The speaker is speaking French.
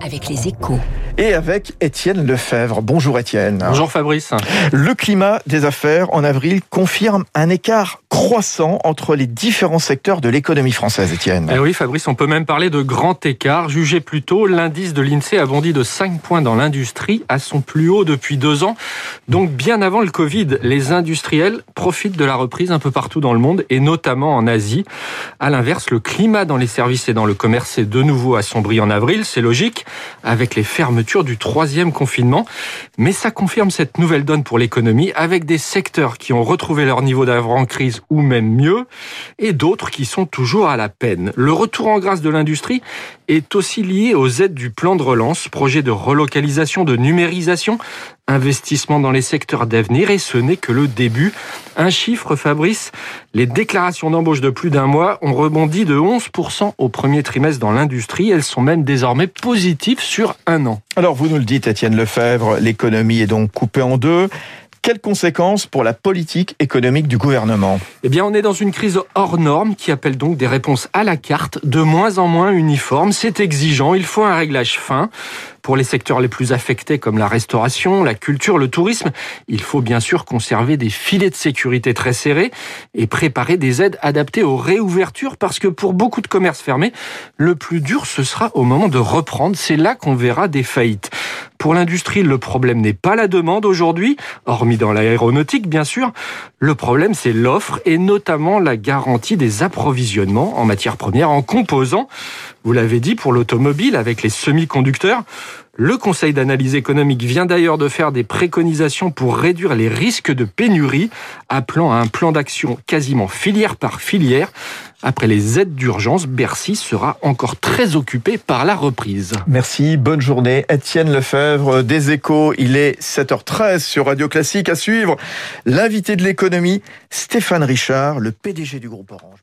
avec les échos. Et avec Étienne Lefebvre. Bonjour Étienne. Bonjour Fabrice. Le climat des affaires en avril confirme un écart croissant entre les différents secteurs de l'économie française, Étienne. Eh oui Fabrice, on peut même parler de grand écart. Jugé plus tôt, l'indice de l'INSEE a bondi de 5 points dans l'industrie, à son plus haut depuis deux ans. Donc bien avant le Covid, les industriels profitent de la reprise un peu partout dans le monde et notamment en Asie. À l'inverse, le climat dans les services et dans le commerce s'est de nouveau assombri en avril, c'est logique avec les fermetures du troisième confinement. Mais ça confirme cette nouvelle donne pour l'économie, avec des secteurs qui ont retrouvé leur niveau d'avant-crise ou même mieux, et d'autres qui sont toujours à la peine. Le retour en grâce de l'industrie est aussi lié aux aides du plan de relance, projet de relocalisation, de numérisation, investissement dans les secteurs d'avenir, et ce n'est que le début. Un chiffre, Fabrice, les déclarations d'embauche de plus d'un mois ont rebondi de 11% au premier trimestre dans l'industrie. Elles sont même désormais positives sur un an. Alors vous nous le dites, Étienne Lefebvre, l'économie est donc coupée en deux. Quelles conséquences pour la politique économique du gouvernement? Eh bien, on est dans une crise hors norme qui appelle donc des réponses à la carte, de moins en moins uniformes. C'est exigeant, il faut un réglage fin. Pour les secteurs les plus affectés comme la restauration, la culture, le tourisme, il faut bien sûr conserver des filets de sécurité très serrés et préparer des aides adaptées aux réouvertures parce que pour beaucoup de commerces fermés, le plus dur ce sera au moment de reprendre. C'est là qu'on verra des faillites. Pour l'industrie, le problème n'est pas la demande aujourd'hui, hormis dans l'aéronautique bien sûr. Le problème, c'est l'offre et notamment la garantie des approvisionnements en matières premières, en composants. Vous l'avez dit, pour l'automobile, avec les semi-conducteurs, le Conseil d'analyse économique vient d'ailleurs de faire des préconisations pour réduire les risques de pénurie, appelant à un plan d'action quasiment filière par filière. Après les aides d'urgence, Bercy sera encore très occupé par la reprise. Merci, bonne journée. Étienne Lefebvre des Échos, il est 7h13 sur Radio Classique à suivre. L'invité de l'économie, Stéphane Richard, le PDG du groupe Orange.